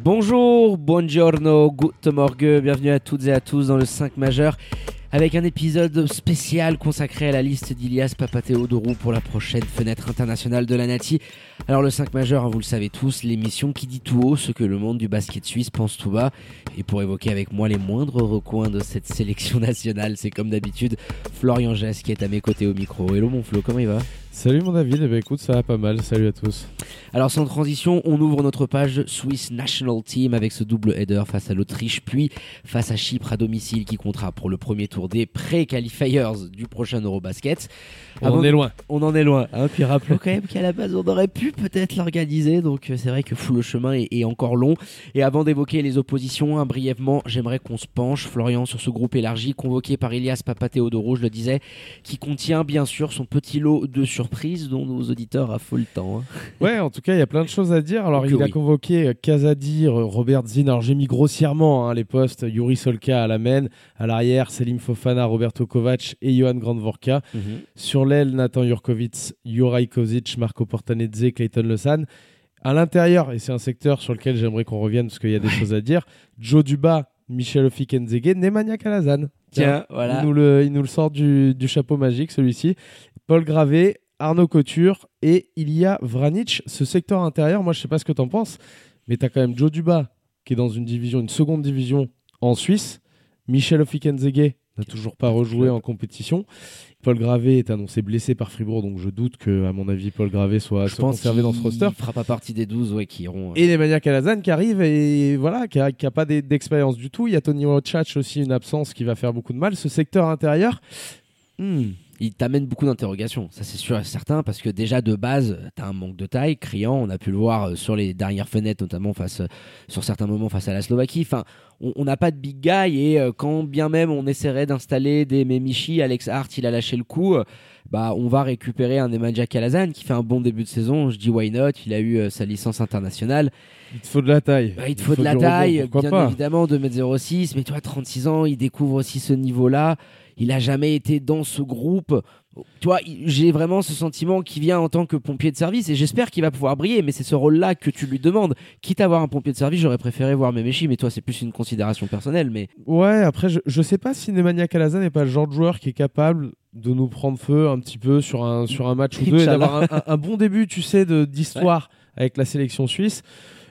Bonjour, buongiorno, guten morgue, bienvenue à toutes et à tous dans le 5 majeur avec un épisode spécial consacré à la liste d'Ilias Papatheodorou pour la prochaine fenêtre internationale de la Nati. Alors le 5 majeur, hein, vous le savez tous, l'émission qui dit tout haut ce que le monde du basket suisse pense tout bas. Et pour évoquer avec moi les moindres recoins de cette sélection nationale, c'est comme d'habitude Florian Jess qui est à mes côtés au micro. Hello mon Flo, comment il va? Salut mon David, eh ben, écoute ça va pas mal, salut à tous. Alors sans transition, on ouvre notre page Swiss National Team avec ce double header face à l'Autriche, puis face à Chypre à domicile qui comptera pour le premier tour des pré-qualifiers du prochain Eurobasket. On en est loin. On en est loin. Hein, puis rappelons quand même qu'à la base on aurait pu peut-être l'organiser, donc euh, c'est vrai que fou le chemin est, est encore long. Et avant d'évoquer les oppositions, hein, brièvement, j'aimerais qu'on se penche, Florian, sur ce groupe élargi convoqué par Elias Papatheodorou, je le disais, qui contient bien sûr son petit lot de surprises dont nos auditeurs affolent le temps. hein. Ouais, en tout cas, il y a plein de choses à dire. Alors, il a convoqué Kazadir, Robert Zinn. Alors, j'ai mis grossièrement hein, les postes Yuri Solka à la main, à l'arrière, Selim Fofana, Roberto Kovac et Johan Grandvorka. Sur l'aile, Nathan Jurkovic, Juraj Kozic, Marco Portanedze, Clayton Lausanne. À l'intérieur, et c'est un secteur sur lequel j'aimerais qu'on revienne parce qu'il y a des choses à dire, Joe Duba, Michel Ofikenzege, Nemanja Kalazan. Tiens, voilà. Il nous le, il nous le sort du, du chapeau magique, celui-ci. Paul Gravé, Arnaud Couture et Ilya Vranic. Ce secteur intérieur, moi, je sais pas ce que tu en penses, mais tu as quand même Joe Duba qui est dans une division, une seconde division en Suisse. Michel Ofikenzege n'a toujours pas rejoué en compétition. Paul Gravé est annoncé blessé par Fribourg, donc je doute que, à mon avis, Paul Gravé soit, Je soit pense conservé dans ce roster. fera pas partie des 12 ouais, qui iront. euh, Et Nemanja Kalazan qui arrive et voilà, qui a, qui a pas d'e- d'expérience du tout. Il y a Tony Wachach aussi, une absence qui va faire beaucoup de mal. Ce secteur intérieur, Hmm, Il t'amène beaucoup d'interrogations, ça c'est sûr et certain, parce que déjà de base, tu as un manque de taille criant, on a pu le voir euh, sur les dernières fenêtres, notamment face, euh, sur certains moments face à la Slovaquie. Enfin, on n'a pas de big guy, et euh, quand bien même on essaierait d'installer des Memichi, Alex Hart, il a lâché le coup, bah, on va récupérer un Nemanja Kalazan qui fait un bon début de saison, je dis why not, il a eu euh, sa licence internationale. il te faut de la taille. Bah, il te faut de la rebond, taille, pourquoi bien pas? évidemment, 2m06, mais toi, 36 ans, il découvre aussi ce niveau-là. Il a jamais été dans ce groupe. Il- j'ai vraiment ce sentiment qui vient en tant que pompier de service et j'espère qu'il va pouvoir briller, mais c'est ce rôle-là que tu lui demandes. Quitte à avoir un pompier de service, j'aurais préféré voir Memechi, mais toi, c'est plus une considération personnelle. Mais Ouais, après, je, je sais pas si Nemanja Kalazan n'est pas le genre de joueur qui est capable de nous prendre feu un petit peu sur un, sur un match ou deux et d'avoir un, un- un bon début, tu sais, d'histoire avec la sélection suisse.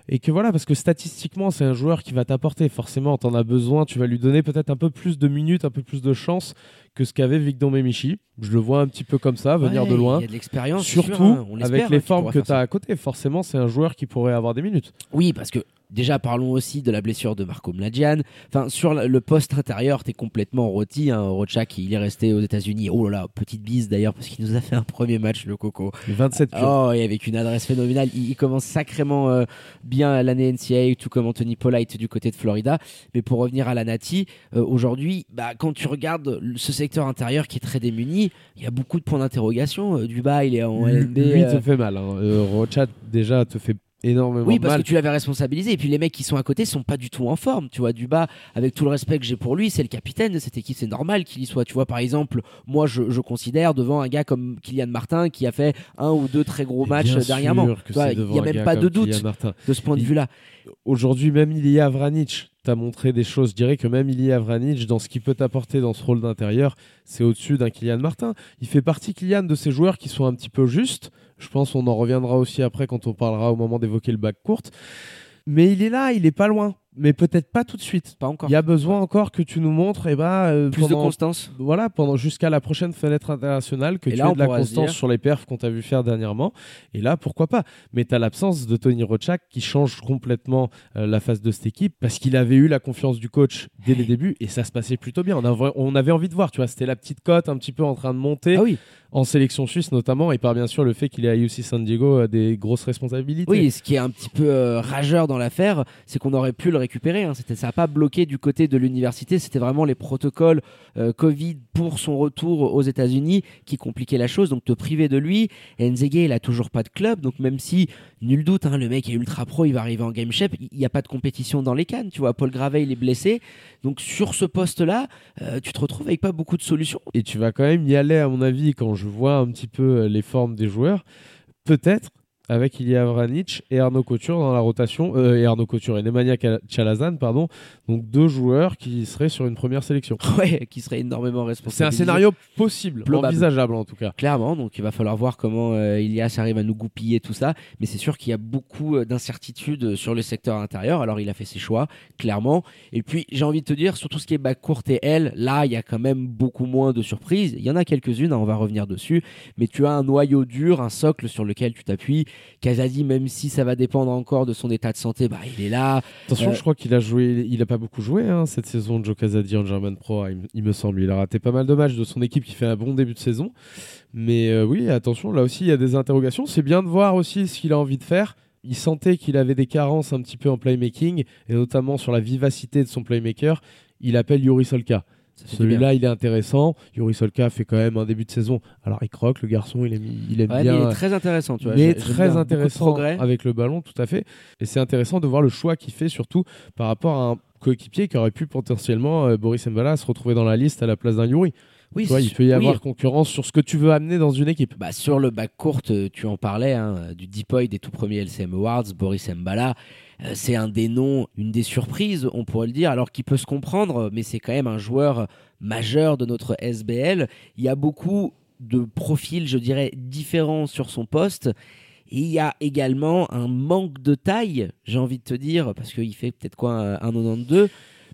Et que voilà, parce que statistiquement, c'est un joueur qui va t'apporter. Forcément, t'en as besoin. Tu vas lui donner peut-être un peu plus de minutes, un peu plus de chance que ce qu'avait Victor Memichi. Je le vois un petit peu comme ça, venir Ouais, de loin. Il y a de l'expérience, Surtout sûr, hein, on avec hein, les formes que faire tu as ça. à côté. Forcément, c'est un joueur qui pourrait avoir des minutes. Oui, parce que déjà parlons aussi de la blessure de Marco Mladjan. Enfin, sur le poste intérieur, t'es complètement rôti. Hein. Rochak, il est resté aux États-Unis. Oh là là, petite bise d'ailleurs, parce qu'il nous a fait un premier match, le Coco. 27 pions. Oh, et avec une adresse phénoménale. Il, il commence sacrément euh, bien l'année NCAA, tout comme Anthony Polite du côté de Florida. Mais pour revenir à la Nati, euh, aujourd'hui, bah, quand tu regardes ce secteur intérieur qui est très démuni, il y a beaucoup de points d'interrogation. Euh, Duba, il est en LNB. Lui euh, te fait mal. Hein. Rochat, déjà, te fait énormément Oui, parce mal. que tu l'avais responsabilisé. Et puis les mecs qui sont à côté sont pas du tout en forme. Tu vois, Duba, avec tout le respect que j'ai pour lui, c'est le capitaine de cette équipe. C'est normal qu'il y soit. Tu vois, par exemple, moi, je, je considère devant un gars comme Kylian Martin qui a fait un ou deux très gros matchs euh, dernièrement. Il n'y a même pas de doute Martin. de ce point de Il- vue-là. Aujourd'hui, même Ilya Vranic t'a montré des choses. Je dirais que même Ilya Vranic, dans ce qu'il peut t'apporter dans ce rôle d'intérieur, c'est au-dessus d'un Kylian Martin. Il fait partie, Kylian, de ces joueurs qui sont un petit peu justes. Je pense qu'on en reviendra aussi après quand on parlera au moment d'évoquer le bac courte. Mais il est là, il est pas loin. Mais peut-être pas tout de suite. Pas encore. Il y a besoin encore que tu nous montres, et bah, euh, Plus de constance. voilà, pendant jusqu'à la prochaine fenêtre internationale, que Et tu là, aies de la constance dire- sur les perfs qu'on t'a vu faire dernièrement. Et là, pourquoi pas Mais tu as l'absence de Tony Rochak qui change complètement euh, la face de cette équipe parce qu'il avait eu la confiance du coach dès les débuts et ça se passait plutôt bien. On, avait- on avait envie de voir, tu vois, c'était la petite cote un petit peu en train de monter Ah oui. en sélection suisse notamment et par bien sûr le fait qu'il ait à UC San Diego euh, des grosses responsabilités. Oui, ce qui est un petit peu euh, rageur dans l'affaire, c'est qu'on aurait pu le hein. C'était, ça n'a pas bloqué du côté de l'université. C'était vraiment les protocoles euh, Covid pour son retour aux États-Unis qui compliquaient la chose. Donc te priver de lui. Et Nzege, il a toujours pas de club. Donc même si, nul doute, hein, le mec est ultra pro, il va arriver en game shape. Il n'y a pas de compétition dans les cannes. Tu vois, Paul Gravet, il est blessé. Donc sur ce poste-là, euh, tu te retrouves avec pas beaucoup de solutions. et tu vas quand même y aller à mon avis quand je vois un petit peu euh, les formes des joueurs peut-être avec Ilya Vranic et Arnaud Couture dans la rotation euh, et Arnaud Couture et Nemanja Chalazan pardon donc deux joueurs qui seraient sur une première sélection Ouais, qui serait énormément responsable. c'est un scénario possible Probable. envisageable en tout cas Clairement, donc il va falloir voir comment euh, Ilias arrive à nous goupiller tout ça. Mais c'est sûr qu'il y a beaucoup euh, d'incertitudes sur le secteur intérieur. Alors il a fait ses choix, clairement. Et puis j'ai envie de te dire, sur tout ce qui est backcourt et L, là il y a quand même beaucoup moins de surprises. Il y en a quelques-unes, hein, on va revenir dessus. Mais tu as un noyau dur, un socle sur lequel tu t'appuies. Kazadi, même si ça va dépendre encore de son état de santé, bah il est là. attention Euh, je crois qu'il a joué il a pas beaucoup joué hein, cette saison Joe Casadi en German Pro hein, il, me- il me semble. Il a raté pas mal de matchs de son équipe qui fait un bon début de saison. Mais euh, oui attention là aussi il y a des interrogations. C'est bien de voir aussi ce qu'il a envie de faire. Il sentait qu'il avait des carences un petit peu en playmaking et notamment sur la vivacité de son playmaker. Il appelle Yuri Solka Celui-là il est intéressant Yuri Solka fait quand même un début de saison alors il croque le garçon il aime, il aime Ouais, mais bien il est très intéressant, tu vois. J'ai- j'aime très intéressant avec le ballon, tout à fait. Et c'est intéressant de voir le choix qu'il fait, surtout par rapport à un coéquipier qui aurait pu potentiellement, euh, Boris Mbala, se retrouver dans la liste à la place d'un Yuri. Oui, Tu vois, c'est il peut y Oui, avoir concurrence sur ce que tu veux amener dans une équipe. Bah, sur le bac court, euh, tu en parlais, hein, du Deepoy des tout premiers LCM Awards, Boris Mbala. euh, c'est un des noms, une des surprises, on pourrait le dire, alors qu'il peut se comprendre, mais c'est quand même un joueur majeur de notre SBL. Il y a beaucoup de profils, je dirais, différents sur son poste. Et il y a également un manque de taille, j'ai envie de te dire, parce qu'il fait peut-être quoi, un 1,92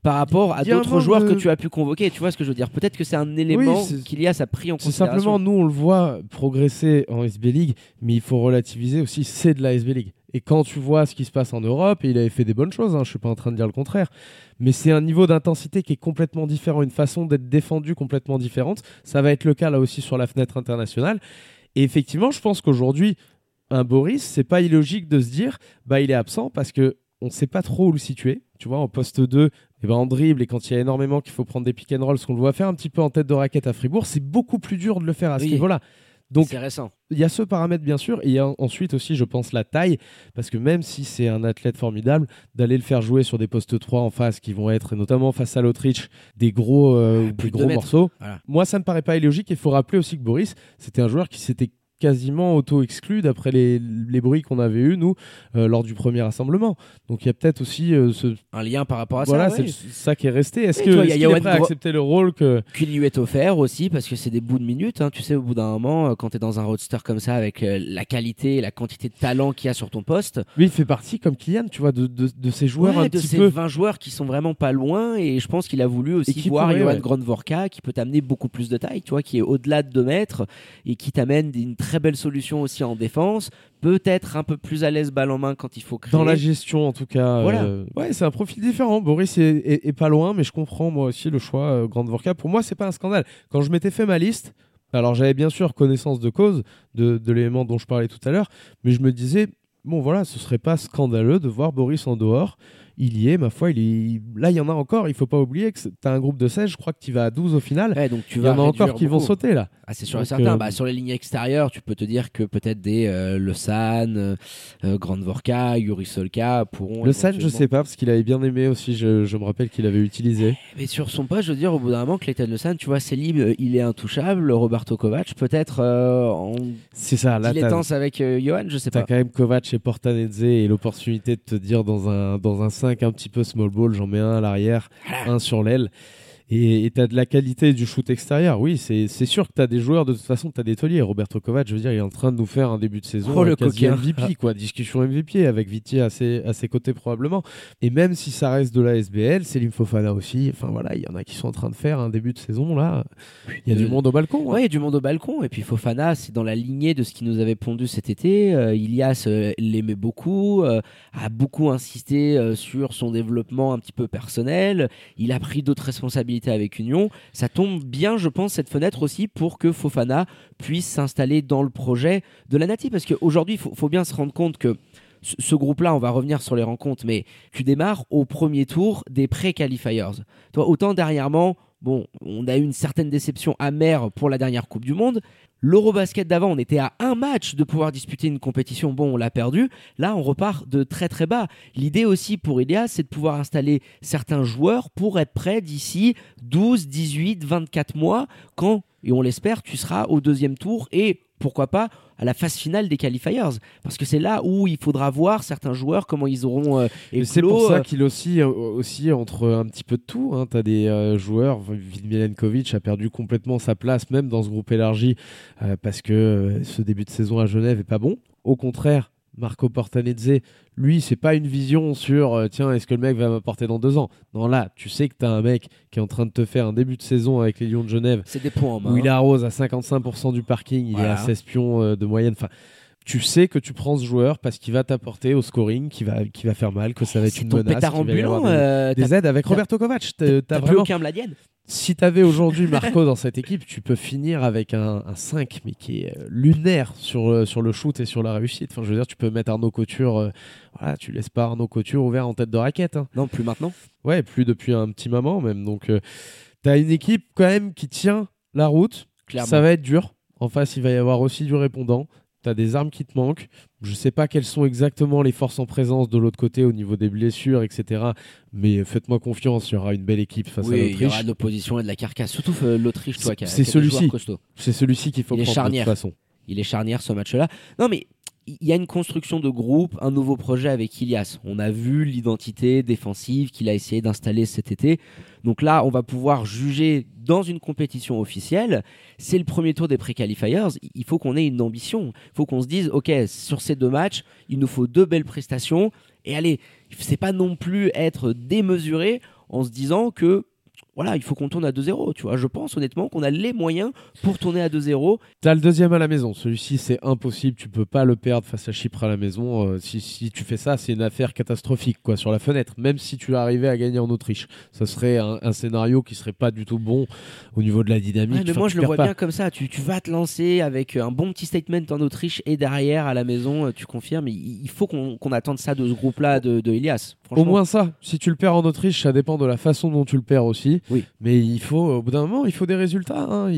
par rapport à d'autres joueurs que tu as pu convoquer. Tu vois ce que je veux dire Peut-être que c'est un élément qu'il y a, ça pris en considération. simplement, nous, on le voit progresser en SB League, mais il faut relativiser aussi, c'est de la SB League. Et quand tu vois ce qui se passe en Europe, et il avait fait des bonnes choses, hein, je suis pas en train de dire le contraire, mais c'est un niveau d'intensité qui est complètement différent, une façon d'être défendu complètement différente. Ça va être le cas là aussi sur la fenêtre internationale. Et effectivement, je pense qu'aujourd'hui, un Boris, c'est pas illogique de se dire, bah il est absent parce que on sait pas trop où le situer. Tu vois, en poste 2, et ben en dribble et quand il y a énormément qu'il faut prendre des pick and roll, ce qu'on le voit faire un petit peu en tête de raquette à Fribourg, c'est beaucoup plus dur de le faire à ce Oui. niveau-là. Donc il y a ce paramètre bien sûr, et il y a ensuite aussi, je pense, la taille, parce que même si c'est un athlète formidable, d'aller le faire jouer sur des postes 3 en face, qui vont être, notamment face à l'Autriche, des gros, euh, plus des de gros mètres. morceaux, Voilà. moi ça me paraît pas illogique, il faut rappeler aussi que Boris, c'était un joueur qui s'était quasiment auto-exclu d'après les, les bruits qu'on avait eus, nous, euh, lors du premier rassemblement. Donc il y a peut-être aussi euh, ce... Un lien par rapport à voilà, ça. c'est ouais. le- ça qui est resté. Est-ce que y a est prêt à accepter le rôle que... Qu'il lui est offert aussi, parce que c'est des bouts de minutes. hein. Tu sais, au bout d'un moment, euh, quand tu es dans un roadster comme ça, avec la qualité et la quantité de talent qu'il y a sur ton poste, Lui, il fait partie, comme Kylian, tu vois, de, de, de ces joueurs ouais, un de petit ces peu... 20 joueurs qui sont vraiment pas loin, et je pense qu'il a voulu aussi qui voir Johan ouais. Grandvorka, qui peut t'amener beaucoup plus de taille, tu vois, qui est au-delà de 2 mètres, et qui t'amène une très belle solution aussi en défense, peut-être un peu plus à l'aise balle en main quand il faut créer. Dans la gestion, en tout cas. Voilà. euh, ouais, c'est un profil différent. Boris est, est- est pas loin, mais je comprends moi aussi le choix euh, Grande Vorka. Pour moi, c'est pas un scandale. Quand je m'étais fait ma liste, alors j'avais bien sûr connaissance de cause de, de l'élément dont je parlais tout à l'heure, mais je me disais, bon voilà, ce serait pas scandaleux de voir Boris en dehors. Il y est, ma foi, il est... là il y en a encore. Il faut pas oublier que tu as un groupe de 16, je crois que tu vas à 12 au final. Ouais, donc tu il y en a encore qui vont sauter là. Ah, c'est sûr et certain. euh, Bah, sur les lignes extérieures, tu peux te dire que peut-être des euh, Le San, euh, euh, Grande Vorka, Yuri Solka pourront. Le San, je sais pas, parce qu'il avait bien aimé aussi, je, je me rappelle qu'il avait utilisé. Mais sur son poste, je veux dire, au bout d'un moment, Clayton Le San, tu vois, Selim, euh, il est intouchable. Roberto Kovac, peut-être en C'est ça, là, dilettance avec Johan, je sais pas. quand même Kovac et Portanezze et l'opportunité de te dire dans un, dans un 5 un petit peu small ball, j'en mets un à l'arrière, un sur l'aile. Et tu as de la qualité du shoot extérieur. Oui, c'est sûr que tu as des joueurs, de toute façon, tu as des tauliers. Roberto Kovac, je veux dire, il est en train de nous faire un début de saison Oh, le quasi. MVP, quoi. Discussion MVP avec Viti à ses, à ses côtés probablement. Et même si ça reste de la SBL, Selim Fofana aussi. Enfin voilà, il y en a qui sont en train de faire un début de saison là. Il y a du Euh, monde au balcon. hein. Ouais, il y a du monde au balcon. Et puis Fofana, c'est dans la lignée de ce qui nous avait pondu cet été. Euh, Ilias euh, l'aimait beaucoup, euh, a beaucoup insisté sur son développement un petit peu personnel. Il a pris d'autres responsabilités avec Union. Ça tombe bien, je pense, cette fenêtre aussi pour que Fofana puisse s'installer dans le projet de la Nati. Parce qu'aujourd'hui, il faut, bien se rendre compte que ce, ce groupe-là, on va revenir sur les rencontres, mais tu démarres au premier tour des pré-qualifiers. Toi, autant dernièrement, bon, on a eu une certaine déception amère pour la dernière Coupe du Monde. L'Eurobasket d'avant, on était à un match de pouvoir disputer une compétition. Bon, on l'a perdu. Là, on repart de très très bas. L'idée aussi pour Ilias, c'est de pouvoir installer certains joueurs pour être prêts d'ici 12, 18, 24 mois, quand, et on l'espère, tu seras au deuxième tour et pourquoi pas à la phase finale des qualifiers. Parce que c'est là où il faudra voir certains joueurs, comment ils auront euh, C'est pour ça euh, qu'il aussi, euh, aussi entre un petit peu de tout. Hein. Tu as des euh, joueurs, Milenkovic a perdu complètement sa place, même dans ce groupe élargi, euh, parce que ce début de saison à Genève est pas bon. Au contraire, Marco Portanezze, lui, c'est pas une vision sur euh, tiens, est-ce que le mec va m'apporter dans deux ans? Non, là, tu sais que tu as un mec qui est en train de te faire un début de saison avec les Lions de Genève c'est des points en main. où il arrose à 55% du parking, il est à 16 pions euh, de moyenne. Enfin, tu sais que tu prends ce joueur parce qu'il va t'apporter au scoring, qui va, qui va faire mal, que ça va être C'est une menace. pétard ambulant. des, euh, des t'as- aides avec t'as- Roberto Kovac. T'as- T'as T'as plus aucun Mladienne. Si t'avais aujourd'hui Marco dans cette équipe, tu peux finir avec un, un 5, mais qui est euh, lunaire sur, euh, sur le shoot et sur la réussite. Enfin, je veux dire, tu peux mettre Arnaud Couture. euh, voilà, tu laisses pas Arnaud Couture ouvert en tête de raquette. hein. Non, plus maintenant. Ouais, plus depuis un petit moment même. Donc, euh, t'as une équipe quand même qui tient la route. Clairement. Ça va être dur. En face, il va y avoir aussi du répondant. T'as des armes qui te manquent. Je sais pas quelles sont exactement les forces en présence de l'autre côté au niveau des blessures, etc. Mais faites-moi confiance, il y aura une belle équipe face à Oui, il y l'Autriche. aura de l'opposition et de la carcasse. Surtout euh, l'Autriche, toi, qui a, C'est celui-ci. C'est celui-ci qu'il faut Il prendre charnière. de toute façon. Il est charnière ce match-là. Non, mais il y a une construction de groupe, un nouveau projet avec Ilias. On a vu l'identité défensive qu'il a essayé d'installer cet été. Donc là, on va pouvoir juger dans une compétition officielle. C'est le premier tour des pré-qualifiers. Il faut qu'on ait une ambition. Il faut qu'on se dise, OK, sur ces deux matchs, il nous faut deux belles prestations. Et allez, c'est pas non plus être démesuré en se disant que voilà, il faut qu'on tourne à 2-0. Tu vois, je pense honnêtement qu'on a les moyens pour tourner à 2-0. T'as le deuxième à la maison. Celui-ci, c'est impossible. Tu peux pas le perdre face à Chypre à la maison. Euh, si, si tu fais ça, c'est une affaire catastrophique quoi sur la fenêtre. Même si tu arrivais à gagner en Autriche, ça serait un, un scénario qui serait pas du tout bon au niveau de la dynamique. Ouais, mais Enfin, moi, je le vois pas. bien comme ça. Tu, tu vas te lancer avec un bon petit statement en Autriche et derrière, à la maison, euh, tu confirmes. Il, il faut qu'on attende ça de ce groupe-là de, de Elias. Au moins ça. Si tu le perds en Autriche, ça dépend de la façon dont tu le perds aussi. Oui. Mais il faut, au bout d'un moment, il faut des résultats. hein.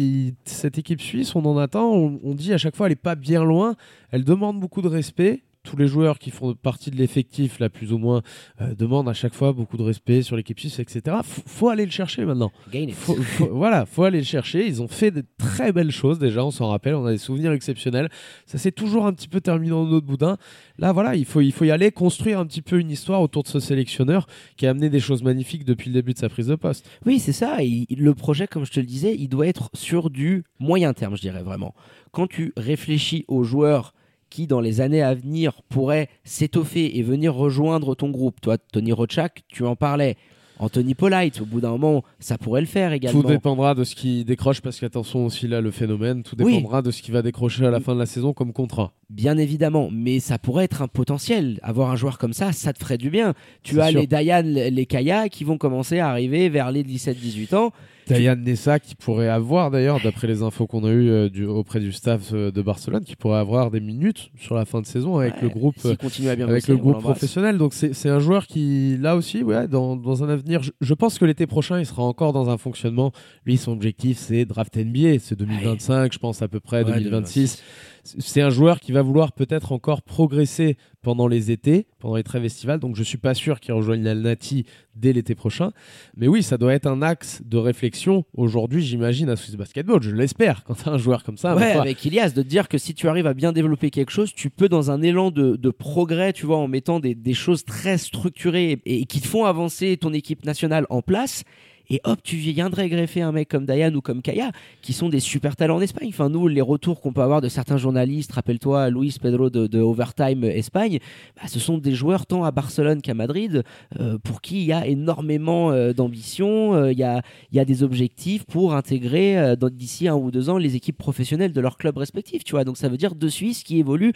Cette équipe suisse, on en attend. On, dit à chaque fois, elle est pas bien loin. Elle demande beaucoup de respect. Tous les joueurs qui font partie de l'effectif, là, plus ou moins, euh, demandent à chaque fois beaucoup de respect sur l'équipe suisse, etc. Faut, faut aller le chercher maintenant. Gain it. Faut- faut- voilà, faut aller le chercher. Ils ont fait de très belles choses déjà, on s'en rappelle, on a des souvenirs exceptionnels. Ça s'est toujours un petit peu terminé dans notre boudin. Là, voilà, il faut, il faut y aller, construire un petit peu une histoire autour de ce sélectionneur qui a amené des choses magnifiques depuis le début de sa prise de poste. Oui, c'est ça. Il- le projet, comme je te le disais, il doit être sur du moyen terme, je dirais vraiment. Quand tu réfléchis aux joueurs qui, dans les années à venir, pourraient s'étoffer et venir rejoindre ton groupe, toi, Tony Rochak, tu en parlais. Anthony Polite, au bout d'un moment, ça pourrait le faire également. Tout dépendra de ce qui décroche, parce qu'attention aussi là, le phénomène, tout Oui. dépendra de ce qui va décrocher à la fin de la saison comme contrat. Bien évidemment, mais ça pourrait être un potentiel. Avoir un joueur comme ça, ça te ferait du bien. Tu as sûr. les Dayan, les Kaya qui vont commencer à arriver vers les 17-18 ans. Dayan Nessa qui pourrait avoir d'ailleurs, d'après les infos qu'on a eues euh, du- auprès du staff euh, de Barcelone, qui pourrait avoir des minutes sur la fin de saison avec Ouais, le groupe s'il continue à bien avec bosser, le on groupe l'embrasse. professionnel. Donc c'est un joueur qui, là aussi, ouais, dans, dans un avenir, je, je pense que l'été prochain, il sera encore dans un fonctionnement. Lui, son objectif, c'est draft NBA, c'est 2025, je pense à peu près, Ouais, 2026. C'est un joueur qui va vouloir peut-être encore progresser pendant les étés, pendant les trêves estivales. Donc je suis pas sûr qu'il rejoigne l'Alnati dès l'été prochain. Mais oui, ça doit être un axe de réflexion aujourd'hui, j'imagine, à Swiss Basketball. Je l'espère quand tu as un joueur comme ça. Ouais, avec Ilias, de te dire que si tu arrives à bien développer quelque chose, tu peux, dans un élan de, de progrès, tu vois, en mettant des, des choses très structurées et, et qui te font avancer ton équipe nationale en place, et hop, tu viendrais greffer un mec comme Dayan ou comme Kaya, qui sont des super talents en Espagne. Enfin, nous, les retours qu'on peut avoir de certains journalistes, rappelle-toi Luis Pedro de, Overtime Espagne, bah, ce sont des joueurs tant à Barcelone qu'à Madrid, euh, pour qui il y a énormément euh, d'ambition, euh, il y, a, des objectifs pour intégrer d'ici un ou deux ans les équipes professionnelles de leur club respectif. Tu vois, donc ça veut dire deux Suisses qui évoluent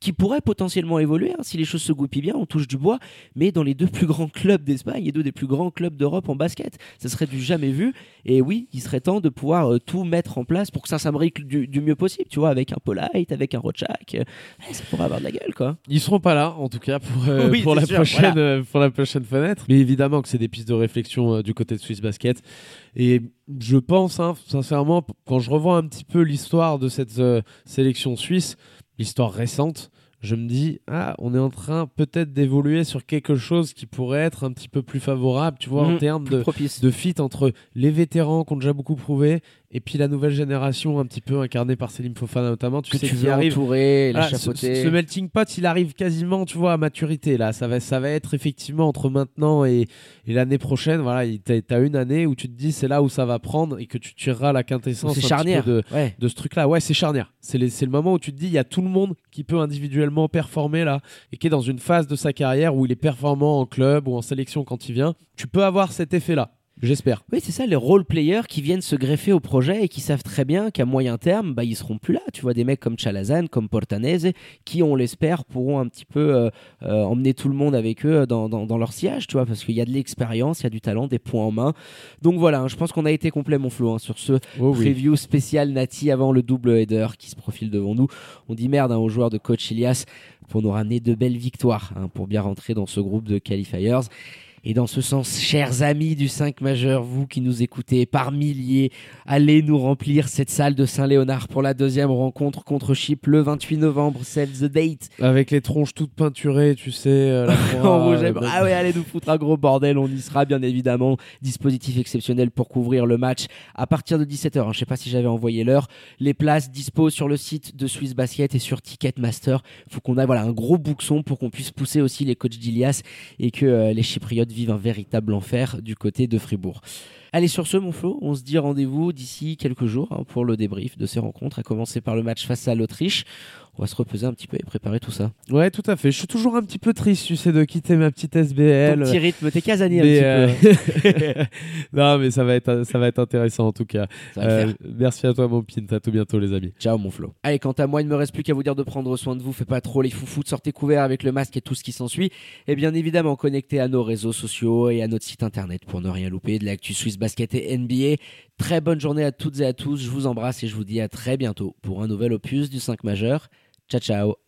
qui pourrait potentiellement évoluer hein, si les choses se goupillent bien, on touche du bois, mais dans les deux plus grands clubs d'Espagne et deux des plus grands clubs d'Europe en basket. Ça serait du jamais vu. Et oui, il serait temps de pouvoir euh, tout mettre en place pour que ça s'imbrique du, du, mieux possible, tu vois, avec un Polite, avec un Rochak. Euh, ça pourrait avoir de la gueule, quoi. Ils seront pas là, en tout cas, pour, euh, pour, la, prochaine, pour la prochaine fenêtre. Mais évidemment que c'est des pistes de réflexion du côté de Swiss Basket. Et je pense, hein, sincèrement, quand je revois un petit peu l'histoire de cette sélection suisse, l'histoire récente, je me dis, ah, on est en train peut-être d'évoluer sur quelque chose qui pourrait être un petit peu plus favorable, tu vois, en mmh, termes de, de fit entre les vétérans qui ont déjà beaucoup prouvé et puis la nouvelle génération, un petit peu incarnée par Selim Fofana notamment, tu que sais tu veux arrive, entourer, la ce, ce, melting pot, il arrive quasiment, tu vois, à maturité là. Ça va, ça va être effectivement entre maintenant et, et l'année prochaine. Voilà, tu as une année où tu te dis c'est là où ça va prendre et que tu tireras la quintessence charnière. de, de ce truc-là. Ouais, c'est charnière. C'est le moment où tu te dis il y a tout le monde qui peut individuellement performer là et qui est dans une phase de sa carrière où il est performant en club ou en sélection quand il vient. Tu peux avoir cet effet-là. J'espère. Oui, c'est ça, les role players qui viennent se greffer au projet et qui savent très bien qu'à moyen terme, bah, ils seront plus là. Tu vois, des mecs comme Chalazan, comme Portanese, qui, on l'espère, pourront un petit peu euh, euh, emmener tout le monde avec eux dans, dans, leur sillage, tu vois, parce qu'il y a de l'expérience, il y a du talent, des points en main. Donc voilà, hein, je pense qu'on a été complet, mon Flo, hein, sur ce oh preview spécial Nati avant le double header qui se profile devant nous. On dit merde hein, aux joueurs de coach Ilias pour nous ramener de belles victoires, pour bien rentrer dans ce groupe de qualifiers. Et dans ce sens, chers amis du 5 majeur, vous qui nous écoutez par milliers, allez nous remplir cette salle de Saint-Léonard pour la deuxième rencontre contre Chypre le 28 novembre. Save the date. Avec les tronches toutes peinturées, tu sais. Euh, en rouge. Euh, ah ouais, allez nous foutre un gros bordel. On y sera bien évidemment. Dispositif exceptionnel pour couvrir le match à partir de 17h. Hein. Je sais pas si j'avais envoyé l'heure. Les places disposent sur le site de Swiss Basket et sur Ticketmaster. Faut qu'on ait voilà un gros bouxon pour qu'on puisse pousser aussi les coachs d'Ilias et que euh, les Chypriotes vivent un véritable enfer du côté de Fribourg. Allez, sur ce, mon Flo, on se dit rendez-vous d'ici quelques jours hein, pour le débrief de ces rencontres, à commencer par le match face à l'Autriche on va se reposer un petit peu et préparer tout ça. Ouais, tout à fait. Je suis toujours un petit peu triste, tu sais, de quitter ma petite SBL. Ton petit rythme, t'es casanier un petit peu. Euh, non, mais ça va être, ça va être intéressant en tout cas. Euh, merci à toi, mon pin. À tout bientôt, les amis. Ciao, mon Flo. Allez, quant à moi, il ne me reste plus qu'à vous dire de prendre soin de vous. Faites pas trop les foufous, sortez couverts avec le masque et tout ce qui s'ensuit. Et bien évidemment, connectez à nos réseaux sociaux et à notre site internet pour ne rien louper de l'actu Suisse Basket et NBA. Très bonne journée à toutes et à tous. Je vous embrasse et je vous dis à très bientôt pour un nouvel opus du 5 majeur. Ciao, ciao.